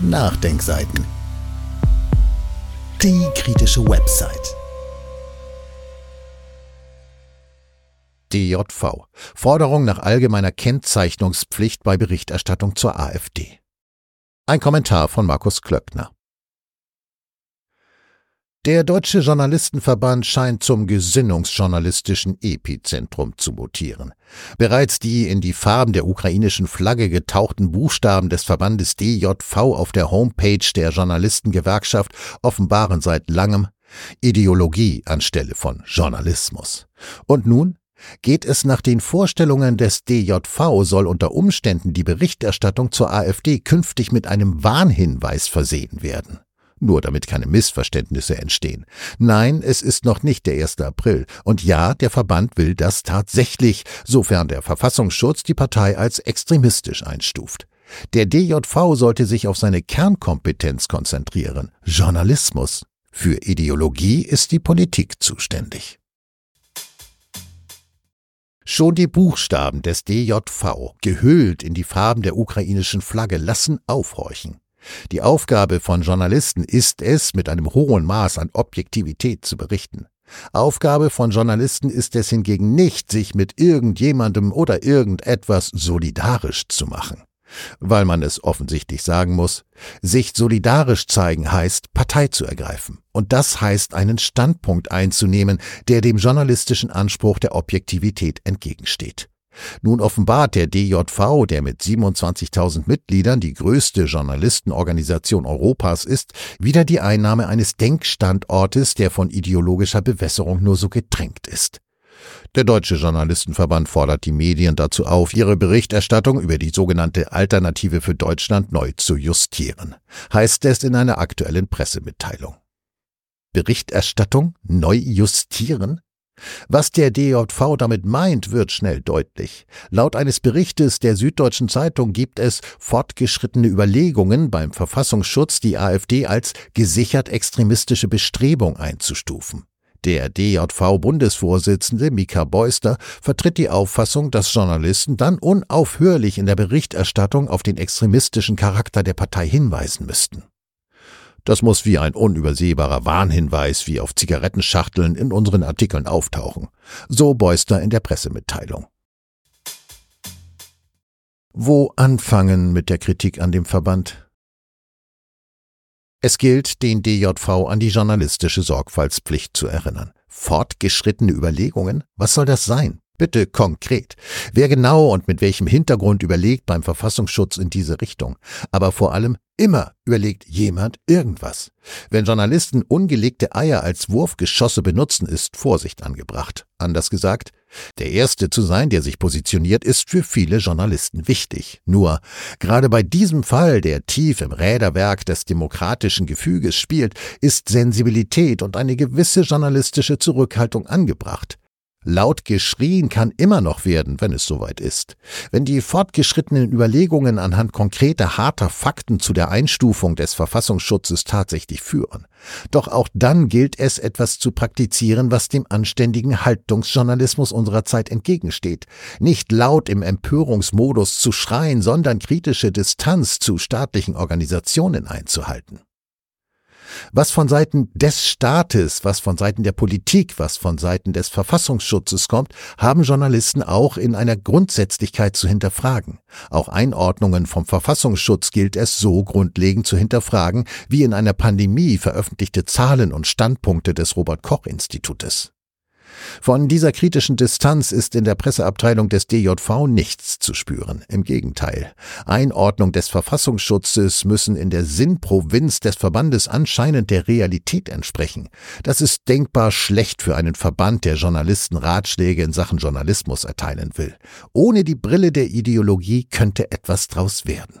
Nachdenkseiten. Die kritische Website. DJV. Forderung nach allgemeiner Kennzeichnungspflicht bei Berichterstattung zur AfD. Ein Kommentar von Markus Klöckner. Der Deutsche Journalistenverband scheint zum gesinnungsjournalistischen Epizentrum zu mutieren. Bereits die in die Farben der ukrainischen Flagge getauchten Buchstaben des Verbandes DJV auf der Homepage der Journalistengewerkschaft offenbaren seit langem Ideologie anstelle von Journalismus. Und nun Geht es nach den Vorstellungen des DJV, soll unter Umständen die Berichterstattung zur AfD künftig mit einem Warnhinweis versehen werden nur damit keine Missverständnisse entstehen. Nein, es ist noch nicht der 1. April. Und ja, der Verband will das tatsächlich, sofern der Verfassungsschutz die Partei als extremistisch einstuft. Der DJV sollte sich auf seine Kernkompetenz konzentrieren, Journalismus. Für Ideologie ist die Politik zuständig. Schon die Buchstaben des DJV, gehüllt in die Farben der ukrainischen Flagge, lassen aufhorchen. Die Aufgabe von Journalisten ist es, mit einem hohen Maß an Objektivität zu berichten. Aufgabe von Journalisten ist es hingegen nicht, sich mit irgendjemandem oder irgendetwas solidarisch zu machen. Weil man es offensichtlich sagen muss, sich solidarisch zeigen heißt, Partei zu ergreifen. Und das heißt, einen Standpunkt einzunehmen, der dem journalistischen Anspruch der Objektivität entgegensteht. Nun offenbart der DJV, der mit 27.000 Mitgliedern die größte Journalistenorganisation Europas ist, wieder die Einnahme eines Denkstandortes, der von ideologischer Bewässerung nur so getränkt ist. Der Deutsche Journalistenverband fordert die Medien dazu auf, ihre Berichterstattung über die sogenannte Alternative für Deutschland neu zu justieren, heißt es in einer aktuellen Pressemitteilung. Berichterstattung neu justieren? Was der DJV damit meint, wird schnell deutlich. Laut eines Berichtes der Süddeutschen Zeitung gibt es fortgeschrittene Überlegungen beim Verfassungsschutz, die AfD als gesichert extremistische Bestrebung einzustufen. Der DJV-Bundesvorsitzende Mika Beuster vertritt die Auffassung, dass Journalisten dann unaufhörlich in der Berichterstattung auf den extremistischen Charakter der Partei hinweisen müssten. Das muss wie ein unübersehbarer Warnhinweis wie auf Zigarettenschachteln in unseren Artikeln auftauchen. So Beuster in der Pressemitteilung. Wo anfangen mit der Kritik an dem Verband? Es gilt, den DJV an die journalistische Sorgfaltspflicht zu erinnern. Fortgeschrittene Überlegungen? Was soll das sein? Bitte konkret. Wer genau und mit welchem Hintergrund überlegt beim Verfassungsschutz in diese Richtung? Aber vor allem immer überlegt jemand irgendwas. Wenn Journalisten ungelegte Eier als Wurfgeschosse benutzen, ist Vorsicht angebracht. Anders gesagt, der Erste zu sein, der sich positioniert, ist für viele Journalisten wichtig. Nur, gerade bei diesem Fall, der tief im Räderwerk des demokratischen Gefüges spielt, ist Sensibilität und eine gewisse journalistische Zurückhaltung angebracht. Laut geschrien kann immer noch werden, wenn es soweit ist. Wenn die fortgeschrittenen Überlegungen anhand konkreter harter Fakten zu der Einstufung des Verfassungsschutzes tatsächlich führen. Doch auch dann gilt es, etwas zu praktizieren, was dem anständigen Haltungsjournalismus unserer Zeit entgegensteht. Nicht laut im Empörungsmodus zu schreien, sondern kritische Distanz zu staatlichen Organisationen einzuhalten was von Seiten des Staates, was von Seiten der Politik, was von Seiten des Verfassungsschutzes kommt, haben Journalisten auch in einer Grundsätzlichkeit zu hinterfragen. Auch Einordnungen vom Verfassungsschutz gilt es so grundlegend zu hinterfragen, wie in einer Pandemie veröffentlichte Zahlen und Standpunkte des Robert Koch Institutes. Von dieser kritischen Distanz ist in der Presseabteilung des DJV nichts zu spüren. Im Gegenteil. Einordnung des Verfassungsschutzes müssen in der Sinnprovinz des Verbandes anscheinend der Realität entsprechen. Das ist denkbar schlecht für einen Verband, der Journalisten Ratschläge in Sachen Journalismus erteilen will. Ohne die Brille der Ideologie könnte etwas draus werden.